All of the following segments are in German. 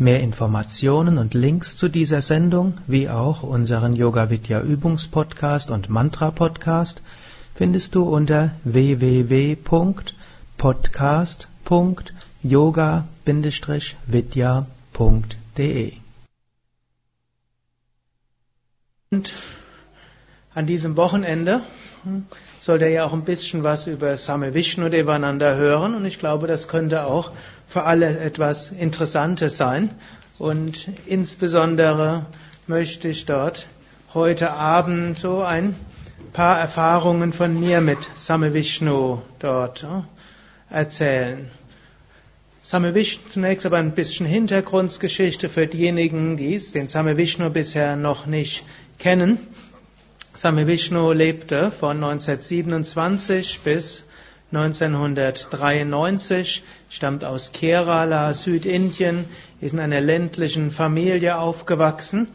Mehr Informationen und Links zu dieser Sendung, wie auch unseren Yoga Vidya Übungspodcast und Mantra Podcast findest du unter www.podcast.yoga-vidya.de. Und an diesem Wochenende sollte er ja auch ein bisschen was über Same Vishnu Devananda hören und ich glaube, das könnte auch für alle etwas Interessantes sein. Und insbesondere möchte ich dort heute Abend so ein paar Erfahrungen von mir mit Same Vishnu dort äh, erzählen. Same Vishnu zunächst aber ein bisschen Hintergrundgeschichte für diejenigen, die den Same Vishnu bisher noch nicht kennen. Same Vishnu lebte von 1927 bis 1993, stammt aus Kerala, Südindien, ist in einer ländlichen Familie aufgewachsen,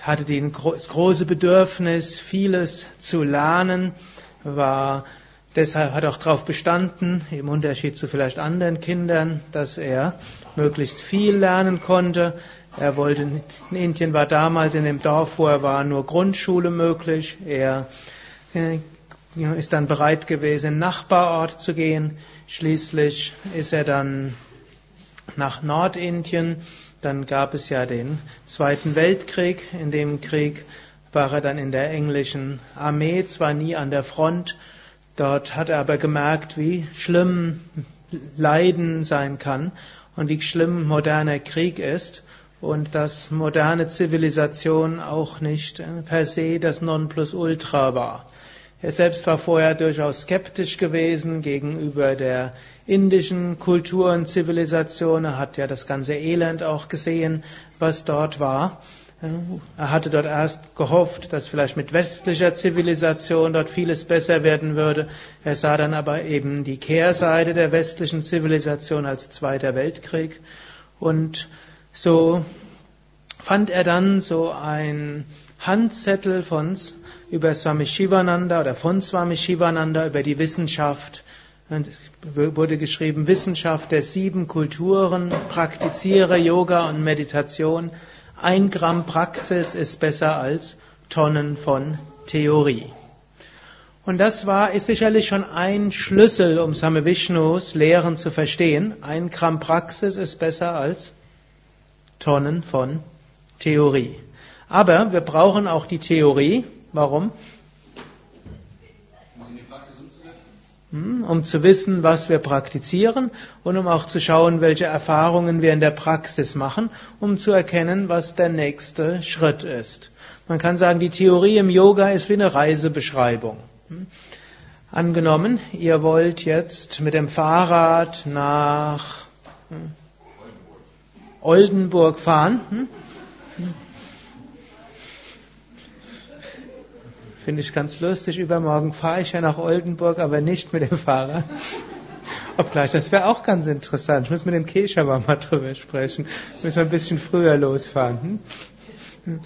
hatte das große Bedürfnis, vieles zu lernen, war deshalb hat auch darauf bestanden, im Unterschied zu vielleicht anderen Kindern, dass er möglichst viel lernen konnte. Er wollte, in Indien war damals in dem Dorf, wo er war, nur Grundschule möglich. Er äh, ist dann bereit gewesen, in den Nachbarort zu gehen. Schließlich ist er dann nach Nordindien. Dann gab es ja den Zweiten Weltkrieg. In dem Krieg war er dann in der englischen Armee, zwar nie an der Front. Dort hat er aber gemerkt, wie schlimm Leiden sein kann und wie schlimm moderner Krieg ist und dass moderne Zivilisation auch nicht per se das Nonplusultra war. Er selbst war vorher durchaus skeptisch gewesen gegenüber der indischen Kultur und Zivilisation. Er hat ja das ganze Elend auch gesehen, was dort war. Er hatte dort erst gehofft, dass vielleicht mit westlicher Zivilisation dort vieles besser werden würde. Er sah dann aber eben die Kehrseite der westlichen Zivilisation als Zweiter Weltkrieg. Und so fand er dann so ein Handzettel von über Swami Shivananda oder von Swami Shivananda über die Wissenschaft. Und wurde geschrieben, Wissenschaft der sieben Kulturen, praktiziere Yoga und Meditation. Ein Gramm Praxis ist besser als Tonnen von Theorie. Und das war, ist sicherlich schon ein Schlüssel, um Same Vishnus Lehren zu verstehen. Ein Gramm Praxis ist besser als Tonnen von Theorie. Aber wir brauchen auch die Theorie, Warum? Hm, um zu wissen, was wir praktizieren und um auch zu schauen, welche Erfahrungen wir in der Praxis machen, um zu erkennen, was der nächste Schritt ist. Man kann sagen, die Theorie im Yoga ist wie eine Reisebeschreibung. Hm. Angenommen, ihr wollt jetzt mit dem Fahrrad nach hm, Oldenburg fahren. Finde ich ganz lustig. Übermorgen fahre ich ja nach Oldenburg, aber nicht mit dem Fahrrad. Obgleich, das wäre auch ganz interessant. Ich muss mit dem Keshawa mal drüber sprechen. Müssen wir ein bisschen früher losfahren. Hm?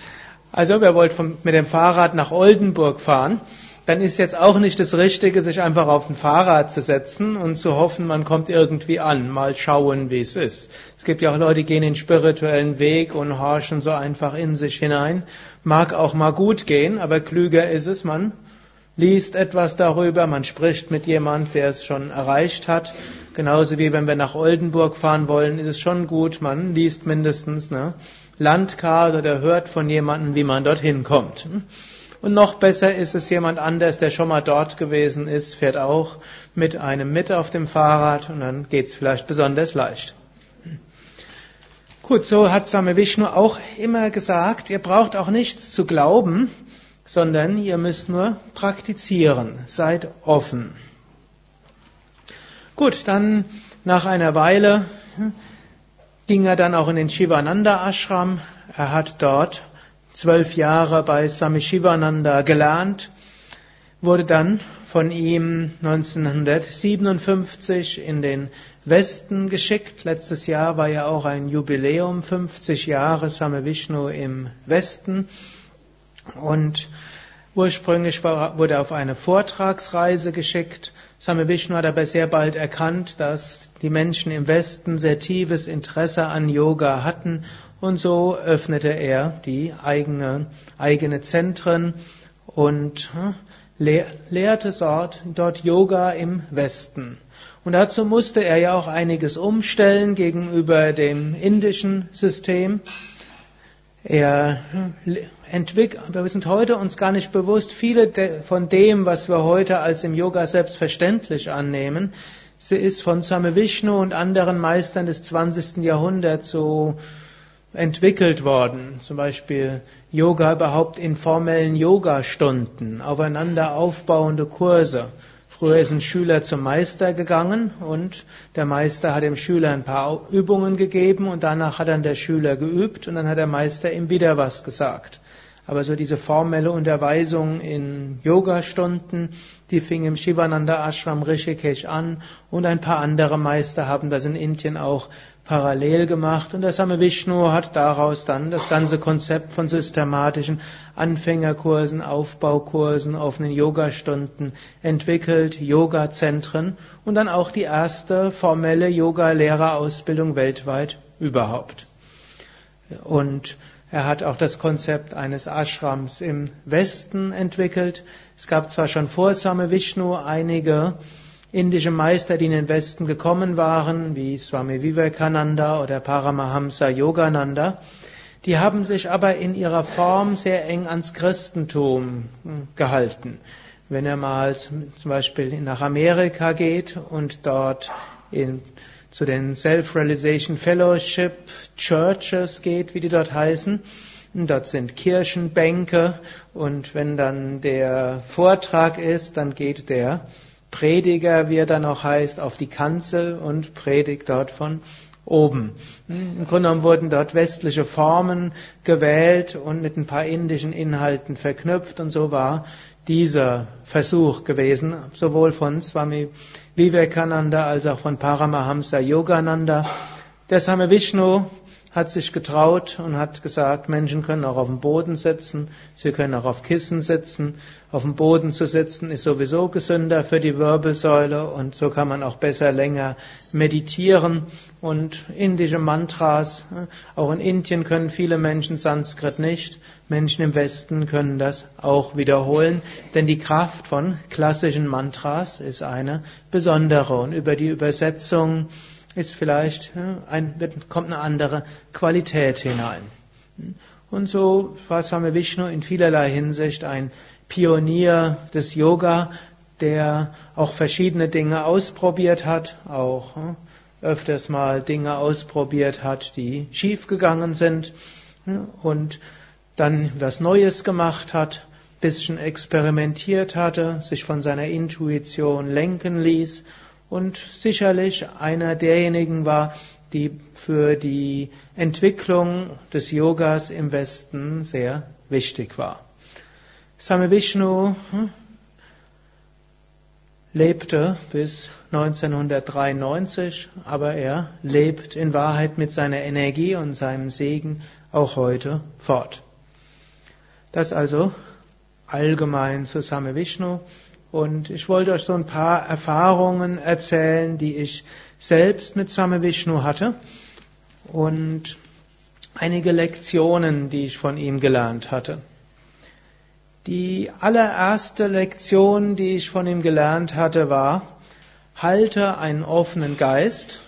Also, wer wollt vom, mit dem Fahrrad nach Oldenburg fahren, dann ist jetzt auch nicht das Richtige, sich einfach auf ein Fahrrad zu setzen und zu hoffen, man kommt irgendwie an. Mal schauen, wie es ist. Es gibt ja auch Leute, die gehen den spirituellen Weg und horchen so einfach in sich hinein. Mag auch mal gut gehen, aber klüger ist es, man liest etwas darüber, man spricht mit jemand, der es schon erreicht hat. Genauso wie wenn wir nach Oldenburg fahren wollen, ist es schon gut, man liest mindestens eine Landkarte oder hört von jemandem, wie man dorthin kommt. Und noch besser ist es jemand anders, der schon mal dort gewesen ist, fährt auch mit einem mit auf dem Fahrrad und dann geht's vielleicht besonders leicht. Gut, so hat Same Vishnu auch immer gesagt, ihr braucht auch nichts zu glauben, sondern ihr müsst nur praktizieren. Seid offen. Gut, dann nach einer Weile ging er dann auch in den Shivananda Ashram. Er hat dort zwölf Jahre bei Swami Shivananda gelernt, wurde dann von ihm 1957 in den Westen geschickt. Letztes Jahr war ja auch ein Jubiläum, 50 Jahre Same Vishnu im Westen. Und ursprünglich wurde er auf eine Vortragsreise geschickt. Same Vishnu hat aber sehr bald erkannt, dass die Menschen im Westen sehr tiefes Interesse an Yoga hatten und so öffnete er die eigene, eigene Zentren und hm, lehrte dort, dort Yoga im Westen. Und dazu musste er ja auch einiges umstellen gegenüber dem indischen System. Er entwickelt, wir sind heute uns gar nicht bewusst, viele von dem, was wir heute als im Yoga selbstverständlich annehmen, sie ist von Same Vishnu und anderen Meistern des 20. Jahrhunderts so entwickelt worden. Zum Beispiel Yoga überhaupt in formellen Yoga-Stunden, aufeinander aufbauende Kurse. Früher ist ein Schüler zum Meister gegangen und der Meister hat dem Schüler ein paar Übungen gegeben und danach hat dann der Schüler geübt und dann hat der Meister ihm wieder was gesagt. Aber so diese formelle Unterweisung in Yoga-Stunden, die fing im Shivananda Ashram Rishikesh an und ein paar andere Meister haben das in Indien auch parallel gemacht und der Same Vishnu hat daraus dann das ganze Konzept von systematischen Anfängerkursen, Aufbaukursen, offenen Yogastunden entwickelt, Yoga-Zentren und dann auch die erste formelle Yoga-Lehrerausbildung weltweit überhaupt. Und er hat auch das Konzept eines Ashrams im Westen entwickelt. Es gab zwar schon vor Same Vishnu einige indische Meister, die in den Westen gekommen waren, wie Swami Vivekananda oder Paramahamsa Yogananda, die haben sich aber in ihrer Form sehr eng ans Christentum gehalten. Wenn er mal zum Beispiel nach Amerika geht und dort in, zu den Self-Realization Fellowship Churches geht, wie die dort heißen, dort sind Kirchenbänke und wenn dann der Vortrag ist, dann geht der Prediger, wie er dann auch heißt, auf die Kanzel und predigt dort von oben. Im Grunde genommen wurden dort westliche Formen gewählt und mit ein paar indischen Inhalten verknüpft und so war dieser Versuch gewesen, sowohl von Swami Vivekananda als auch von Paramahamsa Yogananda. Der Same Vishnu hat sich getraut und hat gesagt, Menschen können auch auf dem Boden sitzen, sie können auch auf Kissen sitzen. Auf dem Boden zu sitzen ist sowieso gesünder für die Wirbelsäule und so kann man auch besser länger meditieren. Und indische Mantras, auch in Indien können viele Menschen Sanskrit nicht. Menschen im Westen können das auch wiederholen, denn die Kraft von klassischen Mantras ist eine besondere. Und über die Übersetzung ist vielleicht, ein, kommt eine andere Qualität hinein. Und so war Swami Vishnu in vielerlei Hinsicht ein Pionier des Yoga, der auch verschiedene Dinge ausprobiert hat, auch öfters mal Dinge ausprobiert hat, die schiefgegangen sind und dann was Neues gemacht hat, bisschen experimentiert hatte, sich von seiner Intuition lenken ließ und sicherlich einer derjenigen war, die für die Entwicklung des Yogas im Westen sehr wichtig war. Same Vishnu hm, lebte bis 1993, aber er lebt in Wahrheit mit seiner Energie und seinem Segen auch heute fort. Das also allgemein zu Same Vishnu. Und ich wollte euch so ein paar Erfahrungen erzählen, die ich selbst mit Same Vishnu hatte und einige Lektionen, die ich von ihm gelernt hatte. Die allererste Lektion, die ich von ihm gelernt hatte, war, halte einen offenen Geist,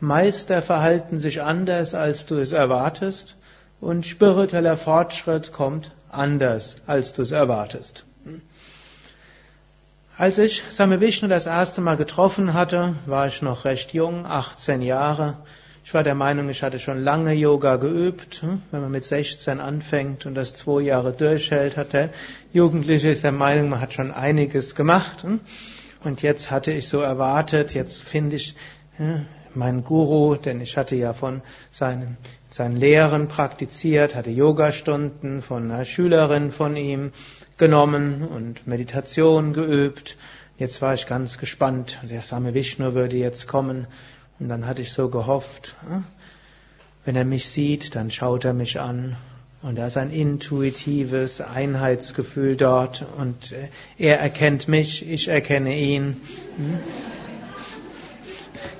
Meister verhalten sich anders, als du es erwartest, und spiritueller Fortschritt kommt anders, als du es erwartest. Als ich Same Vishnu das erste Mal getroffen hatte, war ich noch recht jung, 18 Jahre. Ich war der Meinung, ich hatte schon lange Yoga geübt. Wenn man mit 16 anfängt und das zwei Jahre durchhält, hat der Jugendliche ist der Meinung, man hat schon einiges gemacht. Und jetzt hatte ich so erwartet, jetzt finde ich, mein Guru, denn ich hatte ja von seinen, seinen Lehren praktiziert, hatte Yogastunden von einer Schülerin von ihm genommen und Meditation geübt. Jetzt war ich ganz gespannt. Der Same Vishnu würde jetzt kommen. Und dann hatte ich so gehofft, hm, wenn er mich sieht, dann schaut er mich an. Und da ist ein intuitives Einheitsgefühl dort. Und er erkennt mich, ich erkenne ihn.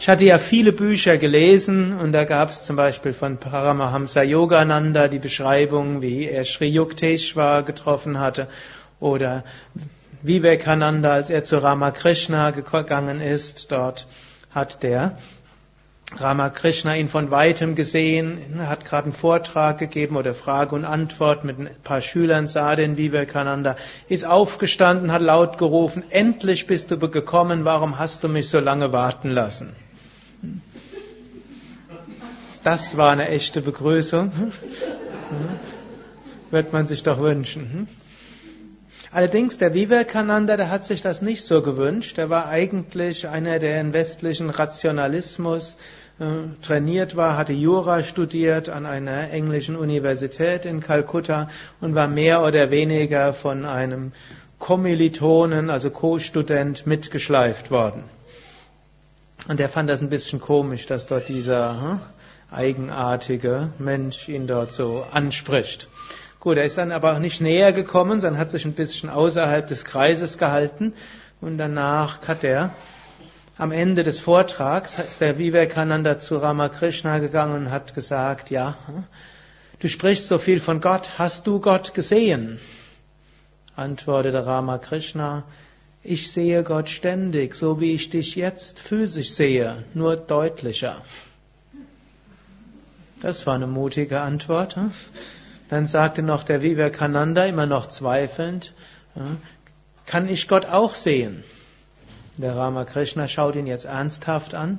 Ich hatte ja viele Bücher gelesen und da gab es zum Beispiel von Paramahamsa Yogananda die Beschreibung, wie er Sri Yukteswar getroffen hatte oder Vivekananda, als er zu Ramakrishna gegangen ist. Dort hat der Ramakrishna ihn von weitem gesehen, hat gerade einen Vortrag gegeben oder Frage und Antwort mit ein paar Schülern, sah den Vivekananda, ist aufgestanden, hat laut gerufen, endlich bist du gekommen, warum hast du mich so lange warten lassen? Das war eine echte Begrüßung. Wird man sich doch wünschen. Allerdings, der Vivekananda, der hat sich das nicht so gewünscht. Er war eigentlich einer, der im westlichen Rationalismus äh, trainiert war, hatte Jura studiert an einer englischen Universität in Kalkutta und war mehr oder weniger von einem Kommilitonen, also Co-Student, mitgeschleift worden. Und er fand das ein bisschen komisch, dass dort dieser hm, eigenartige Mensch ihn dort so anspricht. Gut, er ist dann aber auch nicht näher gekommen, sondern hat sich ein bisschen außerhalb des Kreises gehalten. Und danach hat er am Ende des Vortrags, ist der Vivekananda zu Ramakrishna gegangen und hat gesagt, ja, du sprichst so viel von Gott, hast du Gott gesehen? Antwortete Ramakrishna, ich sehe Gott ständig, so wie ich dich jetzt physisch sehe, nur deutlicher. Das war eine mutige Antwort. Hm? Dann sagte noch der Vivekananda, immer noch zweifelnd, kann ich Gott auch sehen? Der Ramakrishna schaut ihn jetzt ernsthaft an.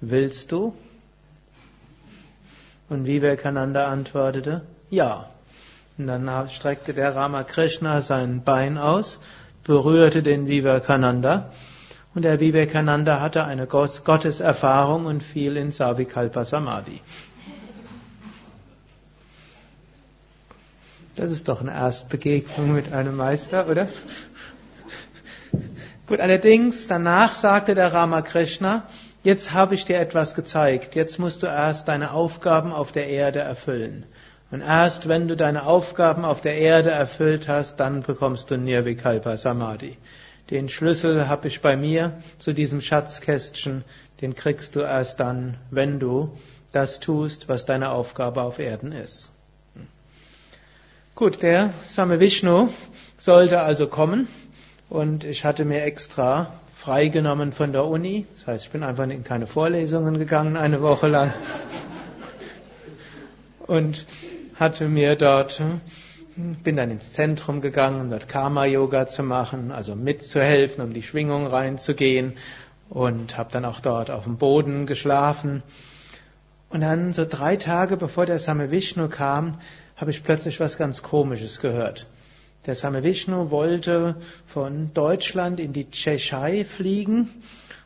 Willst du? Und Vivekananda antwortete, ja. Und dann streckte der Ramakrishna sein Bein aus, berührte den Vivekananda und der Vivekananda hatte eine Gotteserfahrung und fiel in Savikalpa Samadhi. Das ist doch eine Erstbegegnung mit einem Meister, oder? Gut, allerdings, danach sagte der Ramakrishna, jetzt habe ich dir etwas gezeigt, jetzt musst du erst deine Aufgaben auf der Erde erfüllen. Und erst wenn du deine Aufgaben auf der Erde erfüllt hast, dann bekommst du Nirvikalpa Samadhi. Den Schlüssel habe ich bei mir zu diesem Schatzkästchen, den kriegst du erst dann, wenn du das tust, was deine Aufgabe auf Erden ist. Gut, der Same Vishnu sollte also kommen und ich hatte mir extra freigenommen von der Uni. Das heißt, ich bin einfach in keine Vorlesungen gegangen, eine Woche lang. Und hatte mir dort, bin dann ins Zentrum gegangen, um dort Karma-Yoga zu machen, also mitzuhelfen, um die Schwingung reinzugehen. Und habe dann auch dort auf dem Boden geschlafen. Und dann so drei Tage bevor der Same Vishnu kam, habe ich plötzlich was ganz Komisches gehört. Der Same Vishnu wollte von Deutschland in die Tschechei fliegen,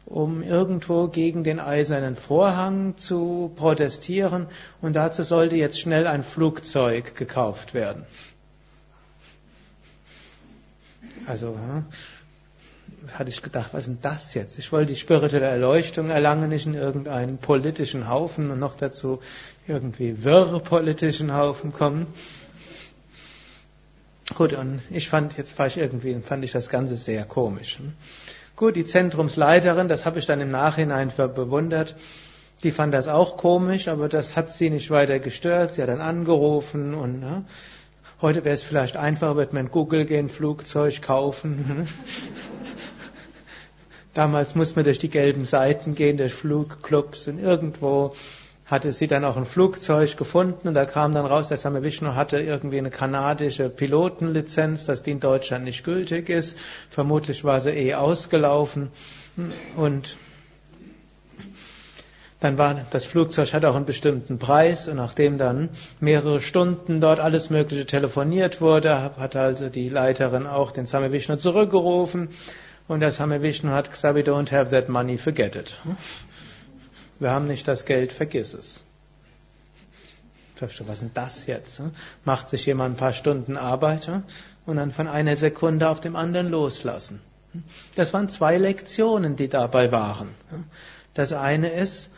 um irgendwo gegen den eisernen Vorhang zu protestieren und dazu sollte jetzt schnell ein Flugzeug gekauft werden. Also hm, hatte ich gedacht, was ist denn das jetzt? Ich wollte die spirituelle Erleuchtung erlangen, nicht in irgendeinen politischen Haufen und noch dazu irgendwie wirre politischen Haufen kommen. Gut, und ich fand, jetzt war ich irgendwie, fand ich das Ganze sehr komisch. Gut, die Zentrumsleiterin, das habe ich dann im Nachhinein bewundert, die fand das auch komisch, aber das hat sie nicht weiter gestört. Sie hat dann angerufen und ne, heute wäre es vielleicht einfacher, wird man Google gehen, Flugzeug kaufen. Damals musste man durch die gelben Seiten gehen, durch Flugclubs und irgendwo hatte sie dann auch ein Flugzeug gefunden und da kam dann raus, der Same Vishnu hatte irgendwie eine kanadische Pilotenlizenz, dass die in Deutschland nicht gültig ist. Vermutlich war sie eh ausgelaufen und dann war das Flugzeug hat auch einen bestimmten Preis und nachdem dann mehrere Stunden dort alles Mögliche telefoniert wurde, hat also die Leiterin auch den Same Vishnu zurückgerufen und der Same Vishnu hat gesagt, we don't have that money, forget it. wir haben nicht das Geld, vergiss es. Was ist denn das jetzt? Macht sich jemand ein paar Stunden Arbeit und dann von einer Sekunde auf dem anderen loslassen. Das waren zwei Lektionen, die dabei waren. Das eine ist,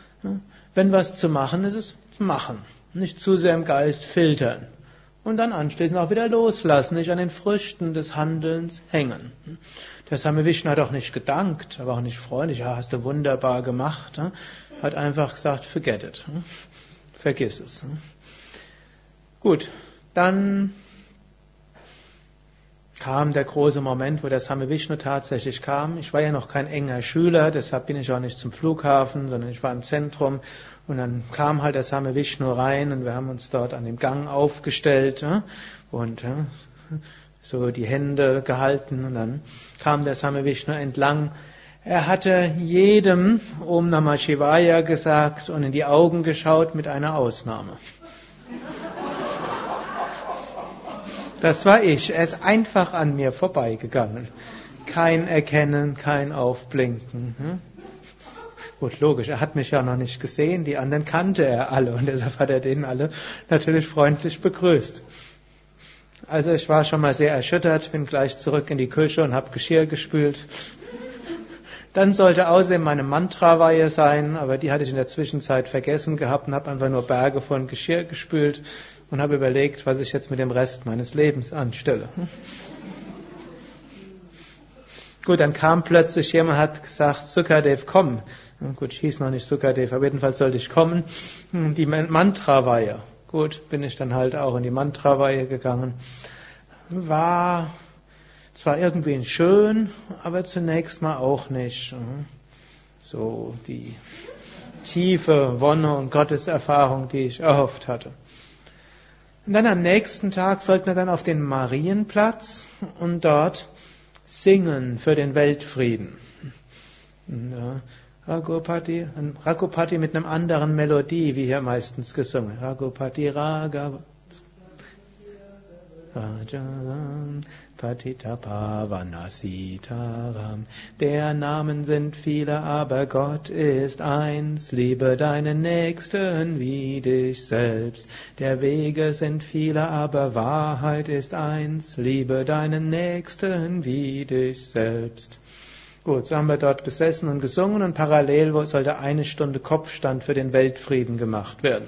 wenn was zu machen ist, ist machen. Nicht zu sehr im Geist filtern. Und dann anschließend auch wieder loslassen, nicht an den Früchten des Handelns hängen. Der Same Vishnu hat auch nicht gedankt, aber auch nicht freundlich, ja, hast du wunderbar gemacht. Hat einfach gesagt, forget it. Vergiss es. Gut, dann kam der große Moment, wo der Same Vishnu tatsächlich kam. Ich war ja noch kein enger Schüler, deshalb bin ich auch nicht zum Flughafen, sondern ich war im Zentrum. Und dann kam halt der Same Vishnu rein und wir haben uns dort an dem Gang aufgestellt und so die Hände gehalten und dann kam der Same Vishnu entlang. Er hatte jedem Om Namah Shivaya gesagt und in die Augen geschaut mit einer Ausnahme. Das war ich. Er ist einfach an mir vorbeigegangen. Kein Erkennen, kein Aufblinken. Hm? Gut, logisch, er hat mich ja noch nicht gesehen, die anderen kannte er alle und deshalb hat er denen alle natürlich freundlich begrüßt. Also ich war schon mal sehr erschüttert, bin gleich zurück in die Küche und habe Geschirr gespült. Dann sollte außerdem meine Mantra-Weihe sein, aber die hatte ich in der Zwischenzeit vergessen gehabt und habe einfach nur Berge von Geschirr gespült und habe überlegt, was ich jetzt mit dem Rest meines Lebens anstelle. Gut, dann kam plötzlich jemand, hat gesagt, Sukadev, komm. Gut, ich hieß noch nicht Sukadev, aber jedenfalls sollte ich kommen. Die Mantra-Weihe. Gut, bin ich dann halt auch in die Mantra-Weihe gegangen. War zwar irgendwie schön, aber zunächst mal auch nicht. So die tiefe Wonne und Gotteserfahrung, die ich erhofft hatte. Und dann am nächsten Tag sollten wir dann auf den Marienplatz und dort singen für den Weltfrieden. Ragopati, Ragopati mit einem anderen Melodie, wie hier meistens gesungen. Ragopati Raga. Rajaram, Patitabhavanasitaram. Der Namen sind viele, aber Gott ist eins. Liebe deinen Nächsten wie dich selbst. Der Wege sind viele, aber Wahrheit ist eins. Liebe deinen Nächsten wie dich selbst. Gut, so haben wir dort gesessen und gesungen und parallel sollte eine Stunde Kopfstand für den Weltfrieden gemacht werden.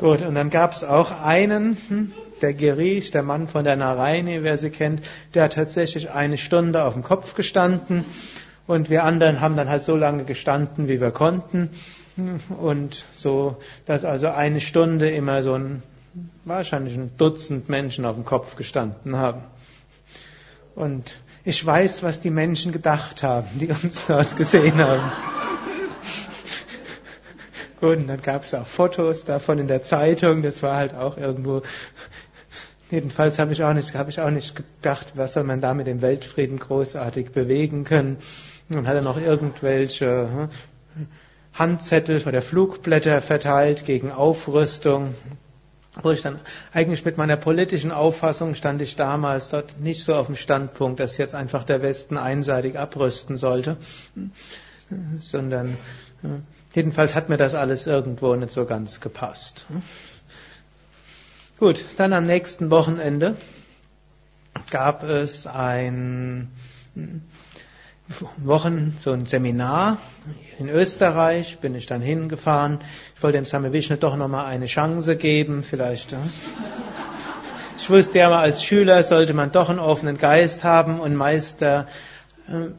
Gut, und dann gab es auch einen, hm, der Gerish, der Mann von der Naraini, wer sie kennt, der hat tatsächlich eine Stunde auf dem Kopf gestanden und wir anderen haben dann halt so lange gestanden, wie wir konnten und so, dass also eine Stunde immer so ein, wahrscheinlich ein Dutzend Menschen auf dem Kopf gestanden haben. Und ich weiß, was die Menschen gedacht haben, die uns dort gesehen haben. Gut, und dann gab es auch Fotos davon in der Zeitung, das war halt auch irgendwo Jedenfalls habe ich auch nicht, habe ich auch nicht gedacht, was soll man da mit dem Weltfrieden großartig bewegen können. Und hat er noch irgendwelche hm, Handzettel oder Flugblätter verteilt gegen Aufrüstung. Wo ich dann eigentlich mit meiner politischen Auffassung stand ich damals dort nicht so auf dem Standpunkt, dass jetzt einfach der Westen einseitig abrüsten sollte, sondern hm, jedenfalls hat mir das alles irgendwo nicht so ganz gepasst. Gut, dann am nächsten Wochenende gab es ein Wochen, so ein Seminar in Österreich, bin ich dann hingefahren. Ich wollte dem Same Vishnu doch nochmal eine Chance geben, vielleicht. Ich wusste ja mal, als Schüler sollte man doch einen offenen Geist haben und Meister äh,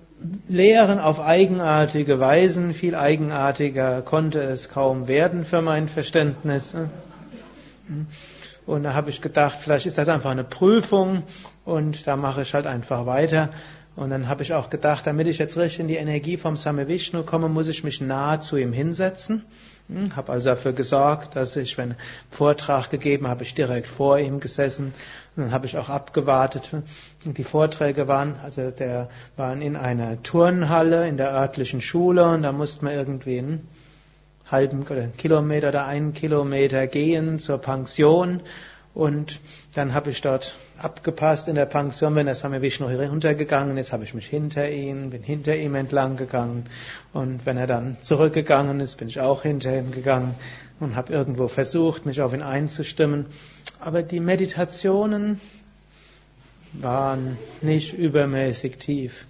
lehren auf eigenartige Weisen. Viel eigenartiger konnte es kaum werden für mein Verständnis. Und da habe ich gedacht, vielleicht ist das einfach eine Prüfung und da mache ich halt einfach weiter. Und dann habe ich auch gedacht, damit ich jetzt richtig in die Energie vom Same Vishnu komme, muss ich mich nahe zu ihm hinsetzen. Hm, habe also dafür gesorgt, dass ich, wenn Vortrag gegeben habe, ich direkt vor ihm gesessen. Und dann habe ich auch abgewartet. Und die Vorträge waren, also der waren in einer Turnhalle in der örtlichen Schule und da musste man irgendwie einen halben oder einen Kilometer oder einen Kilometer gehen zur Pension. Und dann habe ich dort abgepasst in der Pension, wenn der Same Vishnu runtergegangen ist, habe ich mich hinter ihn, bin hinter ihm entlang gegangen. Und wenn er dann zurückgegangen ist, bin ich auch hinter ihm gegangen und habe irgendwo versucht, mich auf ihn einzustimmen. Aber die Meditationen waren nicht übermäßig tief.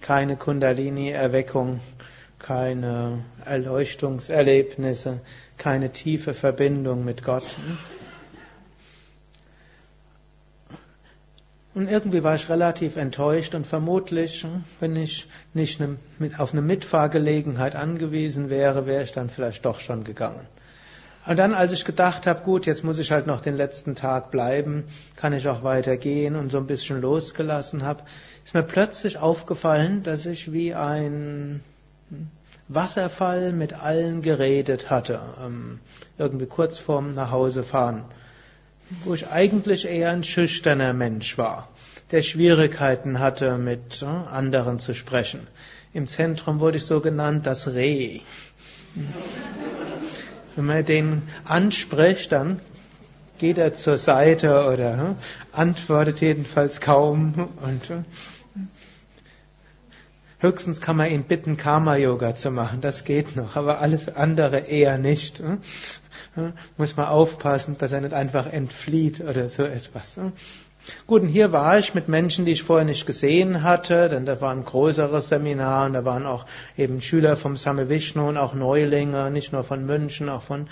Keine Kundalini-Erweckung, keine Erleuchtungserlebnisse, keine tiefe Verbindung mit Gott. Und irgendwie war ich relativ enttäuscht und vermutlich, wenn ich nicht auf eine Mitfahrgelegenheit angewiesen wäre, wäre ich dann vielleicht doch schon gegangen. Und dann, als ich gedacht habe, gut, jetzt muss ich halt noch den letzten Tag bleiben, kann ich auch weitergehen und so ein bisschen losgelassen habe, ist mir plötzlich aufgefallen, dass ich wie ein Wasserfall mit allen geredet hatte, ähm, irgendwie kurz vorm Nachhausefahren wo ich eigentlich eher ein schüchterner Mensch war, der Schwierigkeiten hatte, mit anderen zu sprechen. Im Zentrum wurde ich so genannt, das Reh. Wenn man den anspricht, dann geht er zur Seite oder antwortet jedenfalls kaum und höchstens kann man ihn bitten, Karma-Yoga zu machen, das geht noch, aber alles andere eher nicht muss man aufpassen, dass er nicht einfach entflieht oder so etwas. Gut, und hier war ich mit Menschen, die ich vorher nicht gesehen hatte, denn da war ein größeres Seminar und da waren auch eben Schüler vom Same Vishnu und auch Neulinge, nicht nur von München, auch von,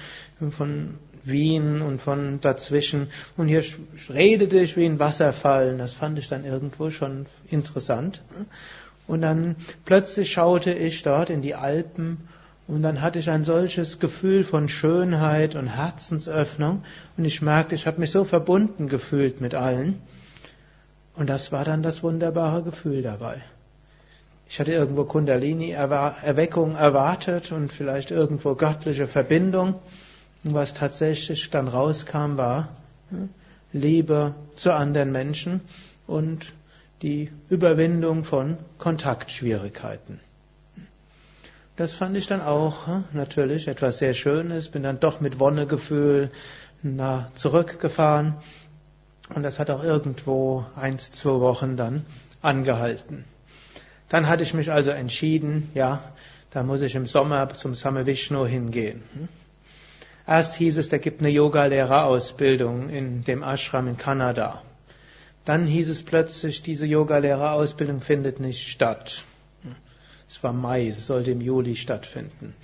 von Wien und von dazwischen. Und hier redete ich wie ein Wasserfall und das fand ich dann irgendwo schon interessant. Und dann plötzlich schaute ich dort in die Alpen und dann hatte ich ein solches Gefühl von Schönheit und Herzensöffnung und ich merkte, ich habe mich so verbunden gefühlt mit allen. Und das war dann das wunderbare Gefühl dabei. Ich hatte irgendwo Kundalini-Erweckung erwartet und vielleicht irgendwo göttliche Verbindung. Und was tatsächlich dann rauskam, war hm, Liebe zu anderen Menschen und die Überwindung von Kontaktschwierigkeiten. Das fand ich dann auch hm, natürlich etwas sehr Schönes. Bin dann doch mit Wonnegefühl na, zurückgefahren. Und das hat auch irgendwo eins, zwei Wochen dann angehalten. Dann hatte ich mich also entschieden, ja, da muss ich im Sommer zum Same Vishnu hingehen. Hm. Erst hieß es, da gibt eine Yogalehrerausbildung in dem Ashram in Kanada. Dann hieß es plötzlich, diese Yogalehrerausbildung findet nicht statt. Es war Mai, es sollte im Juli stattfinden.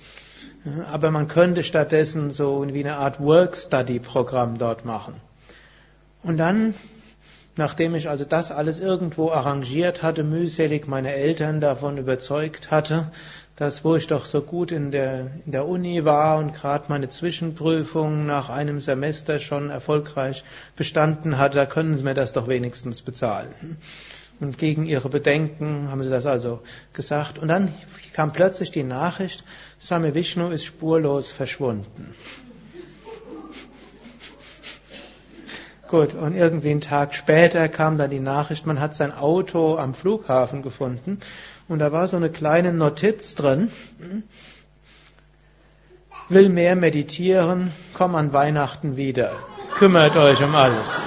Aber man könnte stattdessen so wie eine Art Work-Study-Programm dort machen. Und dann, nachdem ich also das alles irgendwo arrangiert hatte, mühselig meine Eltern davon überzeugt hatte, dass wo ich doch so gut in der, in der Uni war und gerade meine Zwischenprüfung nach einem Semester schon erfolgreich bestanden hatte, da können Sie mir das doch wenigstens bezahlen. Und gegen ihre Bedenken haben sie das also gesagt. Und dann kam plötzlich die Nachricht, Swami Vishnu ist spurlos verschwunden. Gut, und irgendwie einen Tag später kam dann die Nachricht, man hat sein Auto am Flughafen gefunden und da war so eine kleine Notiz drin. Will mehr meditieren, komm an Weihnachten wieder. Kümmert euch um alles.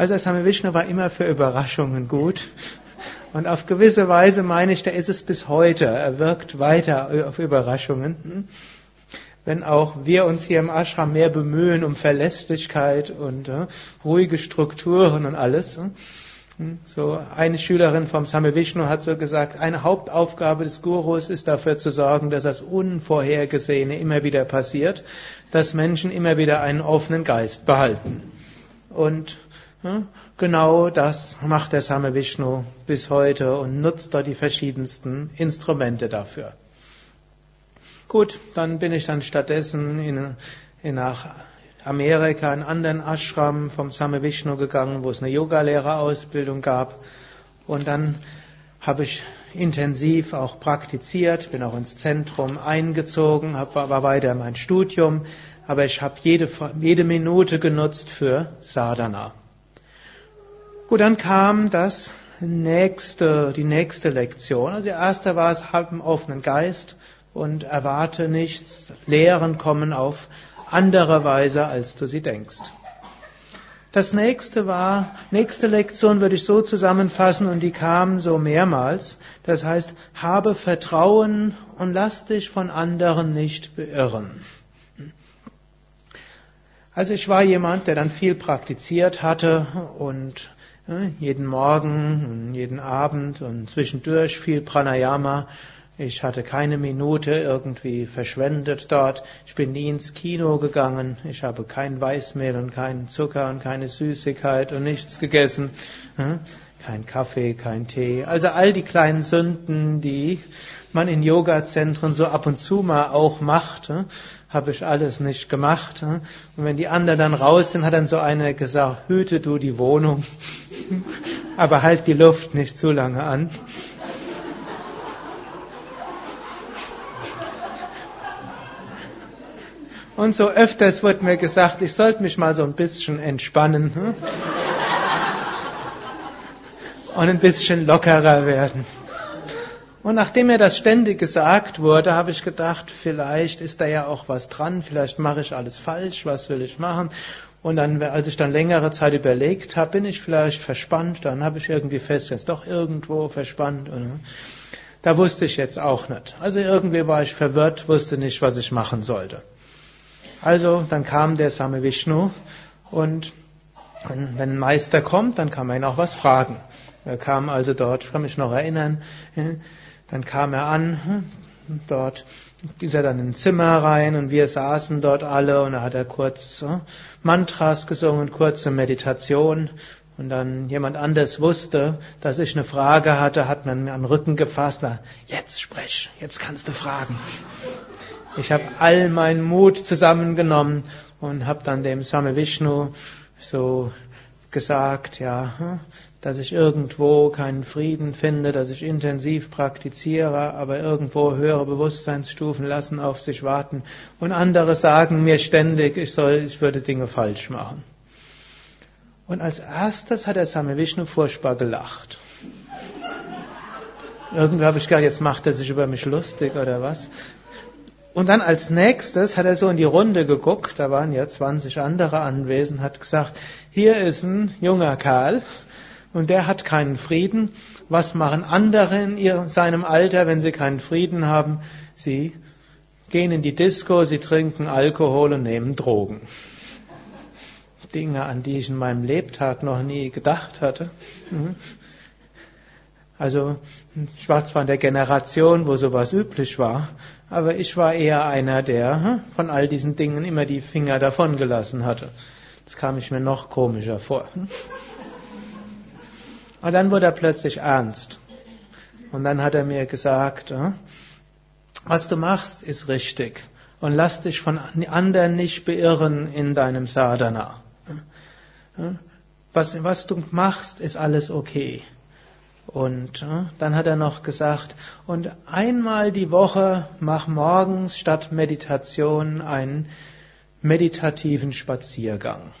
Also Same Vishnu war immer für Überraschungen gut. Und auf gewisse Weise meine ich, da ist es bis heute. Er wirkt weiter auf Überraschungen. Wenn auch wir uns hier im Ashram mehr bemühen um Verlässlichkeit und uh, ruhige Strukturen und alles. So eine Schülerin vom Same Vishnu hat so gesagt, eine Hauptaufgabe des Gurus ist dafür zu sorgen, dass das Unvorhergesehene immer wieder passiert, dass Menschen immer wieder einen offenen Geist behalten. Und Genau das macht der Same Vishnu bis heute und nutzt dort die verschiedensten Instrumente dafür. Gut, dann bin ich dann stattdessen in, in nach Amerika in anderen Ashram vom Same Vishnu gegangen, wo es eine Yogalehrerausbildung gab. Und dann habe ich intensiv auch praktiziert, bin auch ins Zentrum eingezogen, war weiter mein Studium, aber ich habe jede, jede Minute genutzt für Sadhana. Gut, dann kam das nächste, die nächste Lektion. Also die erste war es, hab einen offenen Geist und erwarte nichts. Lehren kommen auf andere Weise, als du sie denkst. Das nächste war, nächste Lektion würde ich so zusammenfassen und die kam so mehrmals. Das heißt, habe Vertrauen und lass dich von anderen nicht beirren. Also ich war jemand, der dann viel praktiziert hatte und jeden Morgen und jeden Abend und zwischendurch viel Pranayama ich hatte keine Minute irgendwie verschwendet dort. Ich bin nie ins Kino gegangen. Ich habe kein Weißmehl und keinen Zucker und keine Süßigkeit und nichts gegessen. Hm? Kein Kaffee, kein Tee. Also all die kleinen Sünden, die man in Yoga-Zentren so ab und zu mal auch macht, hm? habe ich alles nicht gemacht. Hm? Und wenn die anderen dann raus sind, hat dann so einer gesagt, hüte du die Wohnung, aber halt die Luft nicht zu lange an. Und so öfters wird mir gesagt, ich sollte mich mal so ein bisschen entspannen hm? und ein bisschen lockerer werden. Und nachdem mir das ständig gesagt wurde, habe ich gedacht, vielleicht ist da ja auch was dran, vielleicht mache ich alles falsch, was will ich machen? Und dann, als ich dann längere Zeit überlegt habe, bin ich vielleicht verspannt, dann habe ich irgendwie festgestellt, doch irgendwo verspannt. Und, hm? da wusste ich jetzt auch nicht. Also irgendwie war ich verwirrt, wusste nicht, was ich machen sollte. Also dann kam der Same Vishnu und wenn ein Meister kommt, dann kann man ihn auch was fragen. Er kam also dort, ich kann mich noch erinnern, dann kam er an, dort ist er dann in ein Zimmer rein und wir saßen dort alle und da hat er kurz Mantras gesungen, kurze Meditation und dann jemand anders wusste, dass ich eine Frage hatte, hat man mir an den Rücken gefasst, na, jetzt sprech, jetzt kannst du fragen. Ich habe all meinen Mut zusammengenommen und habe dann dem Same Vishnu so gesagt, ja, hm, dass ich irgendwo keinen Frieden finde, dass ich intensiv praktiziere, aber irgendwo höhere Bewusstseinsstufen lassen auf sich warten und andere sagen mir ständig, ich soll, ich würde Dinge falsch machen. Und als erstes hat der Same Vishnu furchtbar gelacht. Irgendwie habe ich gedacht, jetzt macht er sich über mich lustig oder was. Und dann als nächstes hat er so in die Runde geguckt, da waren ja 20 andere anwesend, hat gesagt, hier ist ein junger Kerl und der hat keinen Frieden. Was machen andere in ihrem, seinem Alter, wenn sie keinen Frieden haben? Sie gehen in die Disco, sie trinken Alkohol und nehmen Drogen. Dinge, an die ich in meinem Lebtag noch nie gedacht hatte. Mhm. Also ich war zwar in der Generation, wo sowas üblich war, aber ich war eher einer, der hm, von all diesen Dingen immer die Finger davon gelassen hatte. Das kam ich mir noch komischer vor. Und hm. dann wurde er plötzlich ernst. Und dann hat er mir gesagt, hm, was du machst, ist richtig. Und lass dich von anderen nicht beirren in deinem Sadhana. Was, was du machst, ist alles okay. Und äh, dann hat er noch gesagt, und einmal die Woche mach morgens statt Meditation einen meditativen Spaziergang.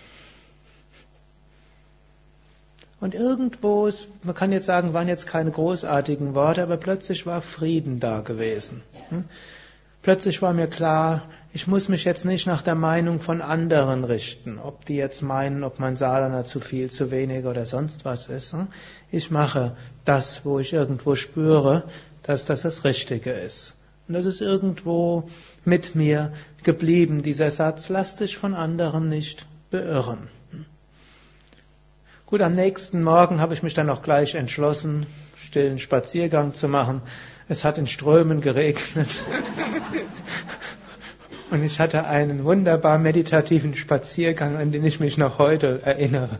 Und irgendwo, man kann jetzt sagen, waren jetzt keine großartigen Worte, aber plötzlich war Frieden da gewesen. Hm? Plötzlich war mir klar, ich muss mich jetzt nicht nach der Meinung von anderen richten, ob die jetzt meinen, ob mein Sadhana zu viel, zu wenig oder sonst was ist. Hm? Ich mache das, wo ich irgendwo spüre, dass das das Richtige ist. Und das ist irgendwo mit mir geblieben, dieser Satz, lass dich von anderen nicht beirren. Hm? Gut, am nächsten Morgen habe ich mich dann auch gleich entschlossen, stillen Spaziergang zu machen. Es hat in Strömen geregnet. Und ich hatte einen wunderbar meditativen Spaziergang, an den ich mich noch heute erinnere.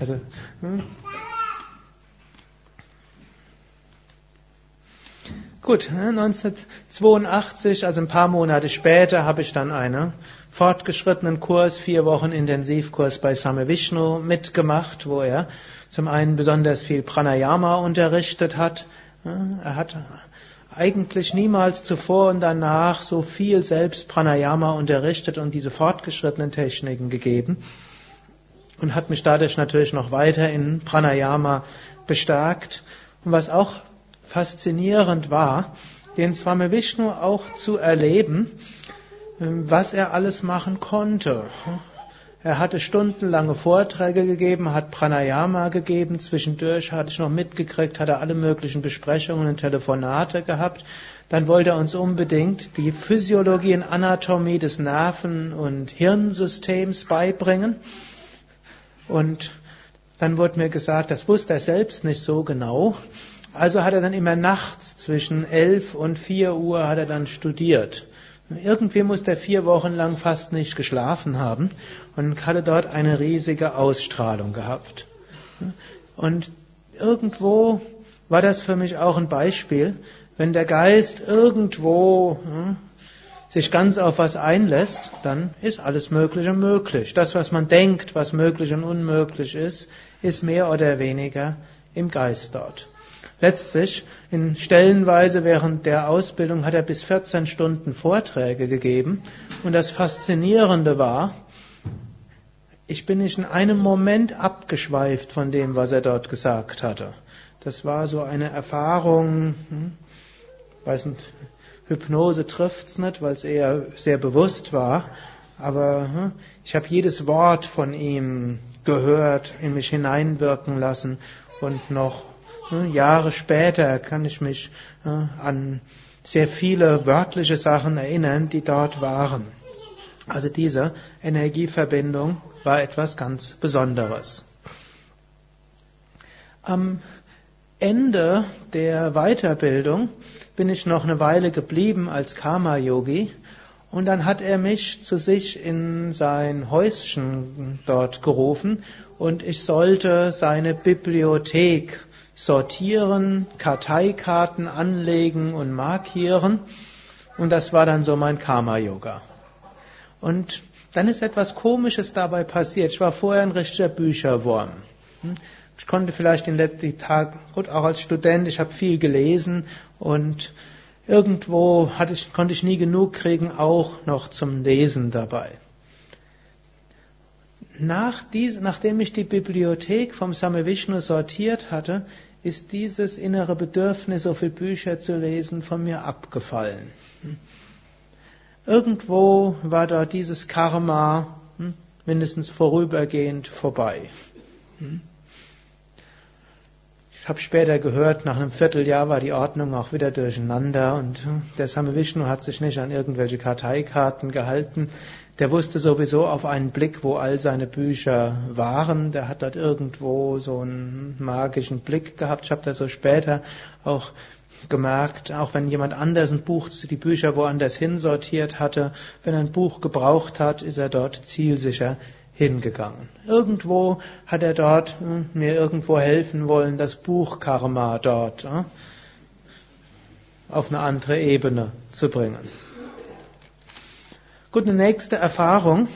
Also, Gut, 1982, ne, also ein paar Monate später, habe ich dann einen fortgeschrittenen Kurs, vier Wochen Intensivkurs bei Same Vishnu mitgemacht, wo er zum einen besonders viel Pranayama unterrichtet hat, er hat eigentlich niemals zuvor und danach so viel selbst Pranayama unterrichtet und diese fortgeschrittenen Techniken gegeben. und hat mich dadurch natürlich noch weiter in Pranayama bestärkt. Und was auch faszinierend war, den Swami Vishnu auch zu erleben, was er alles machen konnte. Er hatte stundenlange Vorträge gegeben, hat Pranayama gegeben, zwischendurch hatte ich noch mitgekriegt, hat er alle möglichen Besprechungen und Telefonate gehabt. Dann wollte er uns unbedingt die Physiologie und Anatomie des Nerven- und Hirnsystems beibringen. Und dann wurde mir gesagt, das wusste er selbst nicht so genau. Also hat er dann immer nachts zwischen elf und vier Uhr hat er dann studiert. Irgendwie muss er vier Wochen lang fast nicht geschlafen haben und hatte dort eine riesige Ausstrahlung gehabt. Und irgendwo war das für mich auch ein Beispiel, wenn der Geist irgendwo hm, sich ganz auf was einlässt, dann ist alles Mögliche möglich. Das, was man denkt, was möglich und unmöglich ist, ist mehr oder weniger im Geist dort. Letztlich, in Stellenweise während der Ausbildung hat er bis 14 Stunden Vorträge gegeben. Und das Faszinierende war, ich bin nicht in einem Moment abgeschweift von dem, was er dort gesagt hatte. Das war so eine Erfahrung, hm, weiß nicht, Hypnose trifft's nicht, weil es eher sehr bewusst war. Aber hm, ich habe jedes Wort von ihm gehört, in mich hineinwirken lassen und noch Jahre später kann ich mich an sehr viele wörtliche Sachen erinnern, die dort waren. Also diese Energieverbindung war etwas ganz Besonderes. Am Ende der Weiterbildung bin ich noch eine Weile geblieben als Karma-Yogi und dann hat er mich zu sich in sein Häuschen dort gerufen und ich sollte seine Bibliothek sortieren, Karteikarten anlegen und markieren. Und das war dann so mein Karma-Yoga. Und dann ist etwas Komisches dabei passiert. Ich war vorher ein richtiger Bücherwurm. Hm? Ich konnte vielleicht den letzten Tagen, gut, auch als Student, ich habe viel gelesen und irgendwo hatte ich, konnte ich nie genug kriegen, auch noch zum Lesen dabei. Nach dies, nachdem ich die Bibliothek vom Same Vishnu sortiert hatte, ist dieses innere Bedürfnis, so viele Bücher zu lesen, von mir abgefallen. Irgendwo war da dieses Karma hm, mindestens vorübergehend vorbei. Hm. Ich habe später gehört, nach einem Vierteljahr war die Ordnung auch wieder durcheinander und hm, der Same Vishnu hat sich nicht an irgendwelche Karteikarten gehalten. Der wusste sowieso auf einen Blick, wo all seine Bücher waren. Der hat dort irgendwo so einen magischen Blick gehabt. Ich habe das so später auch gemerkt, auch wenn jemand anders ein Buch, die Bücher woanders hinsortiert hatte, wenn er ein Buch gebraucht hat, ist er dort zielsicher hingegangen. Irgendwo hat er dort hm, mir irgendwo helfen wollen, das Buch Karma dort hm, auf eine andere Ebene zu bringen. Gut, eine nächste Erfahrung,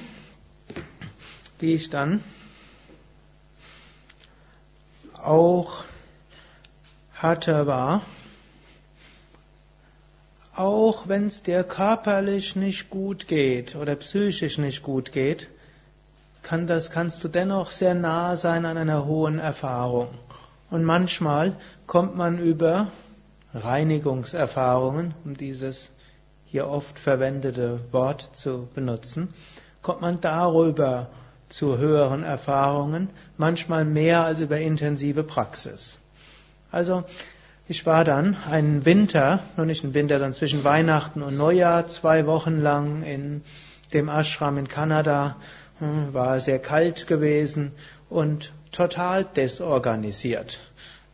die ich dann auch hatte, war, auch wenn es dir körperlich nicht gut geht oder psychisch nicht gut geht, kann das, kannst du dennoch sehr nah sein an einer hohen Erfahrung. Und manchmal kommt man über Reinigungserfahrungen, um dieses hier oft verwendete Wort zu benutzen, kommt man darüber zu höheren Erfahrungen, manchmal mehr als über intensive Praxis. Also ich war dann einen Winter, nur nicht einen Winter, dann zwischen Weihnachten und Neujahr, zwei Wochen lang in dem Ashram in Kanada, hm, war sehr kalt gewesen und total desorganisiert.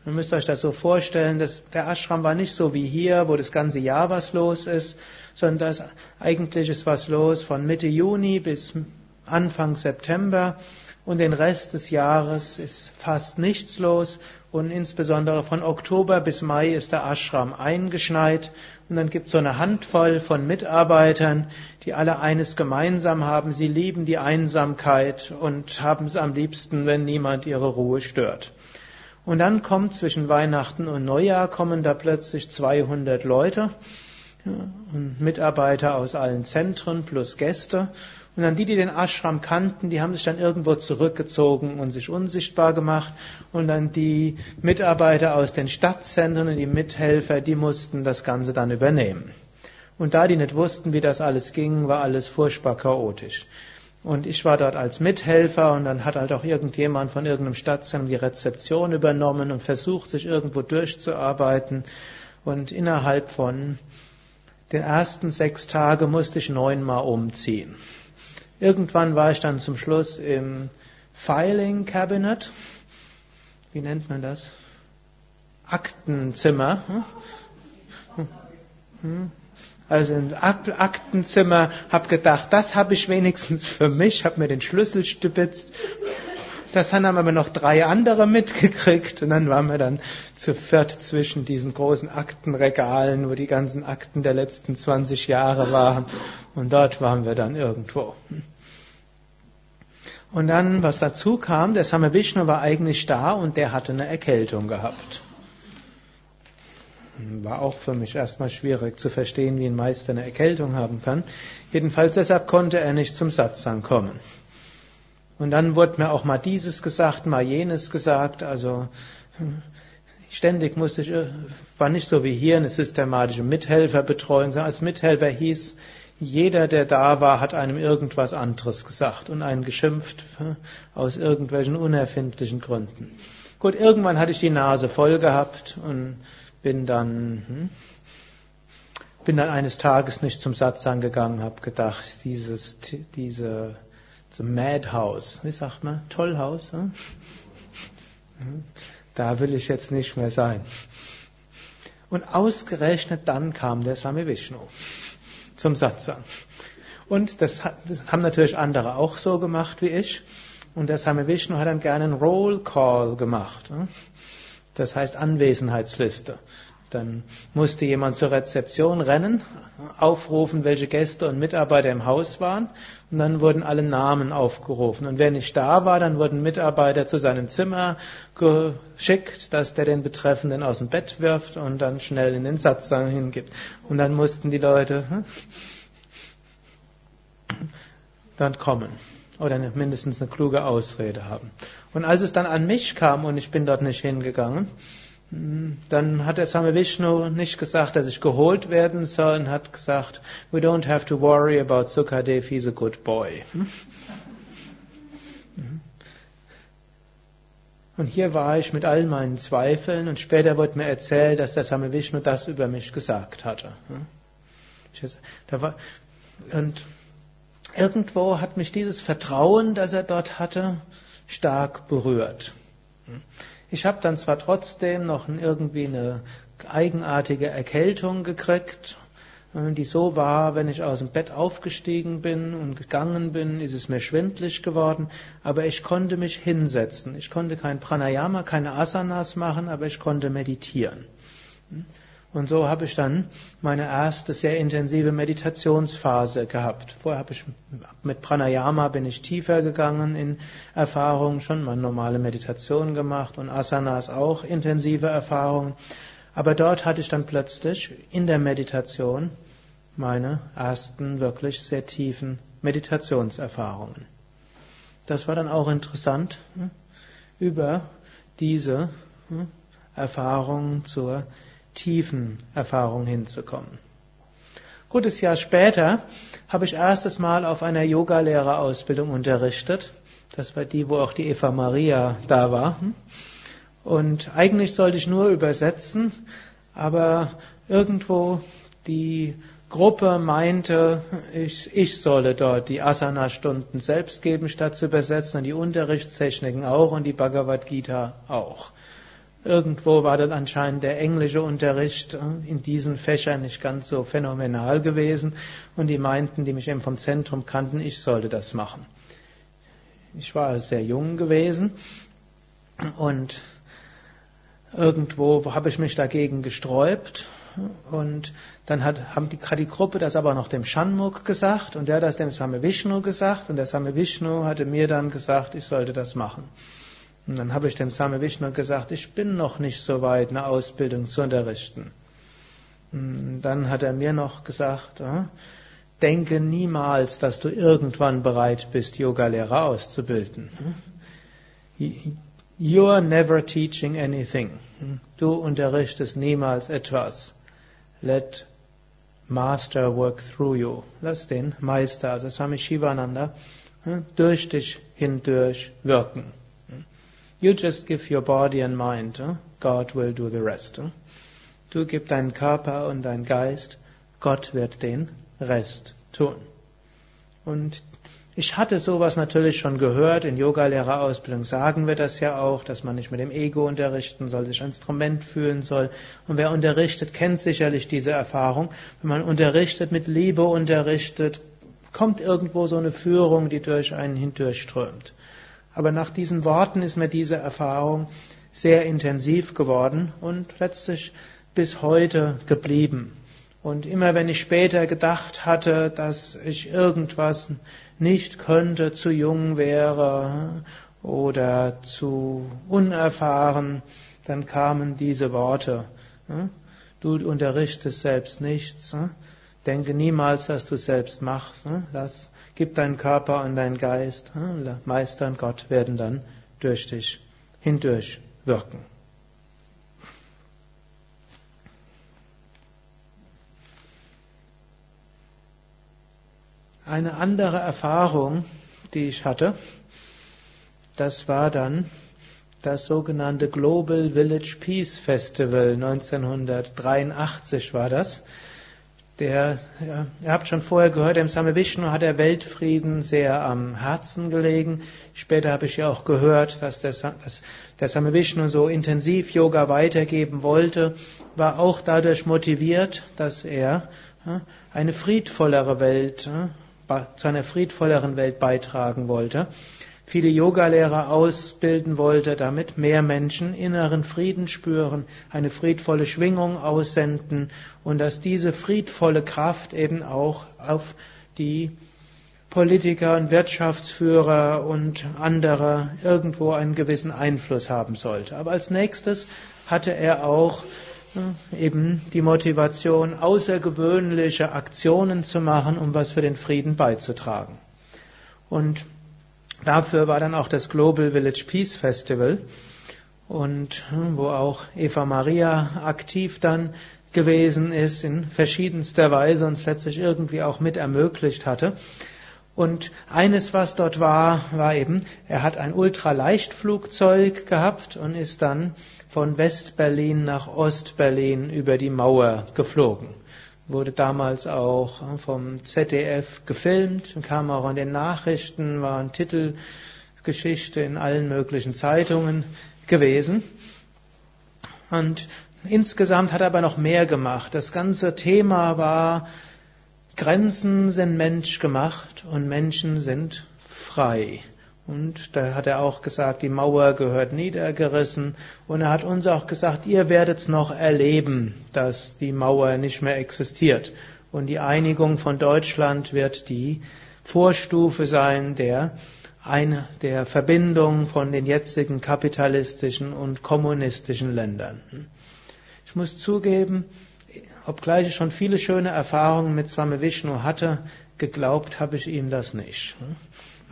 Ihr müsst euch das so vorstellen, dass der Ashram war nicht so wie hier, wo das ganze Jahr was los ist, sondern da ist eigentlich ist was los von Mitte Juni bis Anfang September. Und den Rest des Jahres ist fast nichts los. Und insbesondere von Oktober bis Mai ist der Ashram eingeschneit. Und dann gibt es so eine Handvoll von Mitarbeitern, die alle eines gemeinsam haben, sie lieben die Einsamkeit und haben es am liebsten, wenn niemand ihre Ruhe stört. Und dann kommt zwischen Weihnachten und Neujahr kommen da plötzlich 200 Leute und Mitarbeiter aus allen Zentren plus Gäste. Und dann die, die den Ashram kannten, die haben sich dann irgendwo zurückgezogen und sich unsichtbar gemacht. Und dann die Mitarbeiter aus den Stadtzentren und die Mithelfer, die mussten das Ganze dann übernehmen. Und da die nicht wussten, wie das alles ging, war alles furchtbar chaotisch. Und ich war dort als Mithelfer und dann hat halt auch irgendjemand von irgendeinem Stadtzentrum die Rezeption übernommen und versucht, sich irgendwo durchzuarbeiten. Und innerhalb von den ersten sechs Tagen musste ich neunmal umziehen. Irgendwann war ich dann zum Schluss im Filing Cabinet. Wie nennt man das? Aktenzimmer. Also im Aktenzimmer, habe gedacht, das habe ich wenigstens für mich, habe mir den Schlüssel stibitzt das haben aber noch drei andere mitgekriegt und dann waren wir dann zu viert zwischen diesen großen Aktenregalen, wo die ganzen Akten der letzten 20 Jahre waren und dort waren wir dann irgendwo. Und dann, was dazu kam, der Same Vishnu war eigentlich da und der hatte eine Erkältung gehabt. War auch für mich erstmal schwierig zu verstehen, wie ein Meister eine Erkältung haben kann. Jedenfalls deshalb konnte er nicht zum Satsang kommen. Und dann wurde mir auch mal dieses gesagt, mal jenes gesagt. Also ständig musste ich, äh, war nicht so wie hier eine systematische Mithelferbetreuung, sondern als Mithelfer hieß, jeder, der da war, hat einem irgendwas anderes gesagt und einen geschimpft äh, aus irgendwelchen unerfindlichen Gründen. Gut, irgendwann hatte ich die Nase voll gehabt und bin dann, hm, bin dann eines Tages nicht zum Satz angegangen, habe gedacht, dieses, diese so Madhouse, wie sagt man? Tollhaus. Hm? Da will ich jetzt nicht mehr sein. Und ausgerechnet dann kam der Same Vishnu zum Satsang. Und das, das, haben natürlich andere auch so gemacht wie ich. Und der Same Vishnu hat dann gerne einen Roll Call gemacht. Hm? Das heißt Anwesenheitsliste. Dann musste jemand zur Rezeption rennen, aufrufen, welche Gäste und Mitarbeiter im Haus waren, und dann wurden alle Namen aufgerufen. Und wer nicht da war, dann wurden Mitarbeiter zu seinem Zimmer geschickt, dass der den Betreffenden aus dem Bett wirft und dann schnell in den Satzsaal hingibt. Und dann mussten die Leute hm, dann kommen oder mindestens eine kluge Ausrede haben. Und als es dann an mich kam und ich bin dort nicht hingegangen, dann hat der Same Vishnu nicht gesagt, dass ich geholt werden soll, und hat gesagt, we don't have to worry about Sukadev, he's a good boy. Und hier war ich mit all meinen Zweifeln und später wurde mir erzählt, dass der Same Vishnu das über mich gesagt hatte. Und irgendwo hat mich dieses Vertrauen, das er dort hatte, stark berührt. Ich habe dann zwar trotzdem noch irgendwie eine eigenartige Erkältung gekriegt, die so war, wenn ich aus dem Bett aufgestiegen bin und gegangen bin, ist es mir schwindlig geworden, aber ich konnte mich hinsetzen. Ich konnte kein Pranayama, keine Asanas machen, aber ich konnte meditieren. Und so habe ich dann meine erste sehr intensive Meditationsphase gehabt. Vorher habe ich mit Pranayama bin ich tiefer gegangen in Erfahrungen, schon mal normale Meditation gemacht und Asanas auch intensive Erfahrungen. Aber dort hatte ich dann plötzlich in der Meditation meine ersten wirklich sehr tiefen Meditationserfahrungen. Das war dann auch interessant, hm, über diese hm, Erfahrungen zur tiefen Erfahrung hinzukommen. Gutes Jahr später habe ich erstes Mal auf einer Yogalehrerausbildung unterrichtet. Das war die, wo auch die Eva Maria da war. Und eigentlich sollte ich nur übersetzen, aber irgendwo die Gruppe meinte, ich, ich solle dort die Asana-Stunden selbst geben, statt zu übersetzen, und die Unterrichtstechniken auch und die Bhagavad Gita auch. Irgendwo war dann anscheinend der englische Unterricht äh, in diesen Fächern nicht ganz so phänomenal gewesen. Und die meinten, die mich eben vom Zentrum kannten, ich sollte das machen. Ich war sehr jung gewesen. Und irgendwo habe ich mich dagegen gesträubt. Und dann hat, haben die, hat die Gruppe das aber noch dem Shanmuk gesagt. Und der hat das dem Same Vishnu gesagt. Und der Same Vishnu hatte mir dann gesagt, ich sollte das machen. Und dann habe ich dem Same Vishnu gesagt, ich bin noch nicht so weit, eine Ausbildung zu unterrichten. Und dann hat er mir noch gesagt, denke niemals, dass du irgendwann bereit bist, Yogalehrer auszubilden. You're never teaching anything. Du unterrichtest niemals etwas. Let Master work through you. Lass den Meister, also Swami Shivananda, durch dich hindurch wirken. You just give your body and mind. God will do the rest. Du gib deinen Körper und deinen Geist. Gott wird den Rest tun. Und ich hatte sowas natürlich schon gehört. In Yogalehrerausbildung sagen wir das ja auch, dass man nicht mit dem Ego unterrichten soll, sich Instrument fühlen soll. Und wer unterrichtet, kennt sicherlich diese Erfahrung. Wenn man unterrichtet, mit Liebe unterrichtet, kommt irgendwo so eine Führung, die durch einen hindurchströmt. Aber nach diesen Worten ist mir diese Erfahrung sehr intensiv geworden und letztlich bis heute geblieben. Und immer wenn ich später gedacht hatte, dass ich irgendwas nicht könnte, zu jung wäre oder zu unerfahren, dann kamen diese Worte. Du unterrichtest selbst nichts. Denke niemals, dass du selbst machst. Lass, gib deinen Körper und deinen Geist. Meister und Gott werden dann durch dich hindurch wirken. Eine andere Erfahrung, die ich hatte, das war dann das sogenannte Global Village Peace Festival 1983 war das. Der, ja, ihr habt schon vorher gehört, dem Same Vishnu hat der Weltfrieden sehr am Herzen gelegen. Später habe ich ja auch gehört, dass der, dass der Same Vishnu so intensiv Yoga weitergeben wollte, war auch dadurch motiviert, dass er eine friedvollere Welt zu einer friedvolleren Welt beitragen wollte, viele Yogalehrer ausbilden wollte, damit mehr Menschen inneren Frieden spüren, eine friedvolle Schwingung aussenden und dass diese friedvolle Kraft eben auch auf die Politiker und Wirtschaftsführer und andere irgendwo einen gewissen Einfluss haben sollte. Aber als nächstes hatte er auch eben die Motivation, außergewöhnliche Aktionen zu machen, um was für den Frieden beizutragen. Und dafür war dann auch das Global Village Peace Festival und hm, wo auch Eva Maria aktiv dann gewesen ist in verschiedenster Weise und es letztlich irgendwie auch mit ermöglicht hatte. Und eines, was dort war, war eben, er hat ein Ultraleichtflugzeug gehabt und ist dann von West-Berlin nach Ost-Berlin über die Mauer geflogen. Wurde damals auch vom ZDF gefilmt, kam auch an den Nachrichten, war ein Titelgeschichte in allen möglichen Zeitungen gewesen. Und insgesamt hat er aber noch mehr gemacht. Das ganze Thema war, Grenzen sind menschgemacht und Menschen sind frei. Und da hat er auch gesagt, die Mauer gehört niedergerissen. Und er hat uns auch gesagt, ihr werdet es noch erleben, dass die Mauer nicht mehr existiert. Und die Einigung von Deutschland wird die Vorstufe sein der, eine, der Verbindung von den jetzigen kapitalistischen und kommunistischen Ländern. Ich muss zugeben, obgleich ich schon viele schöne Erfahrungen mit Swami Vishnu hatte, geglaubt habe ich ihm das nicht.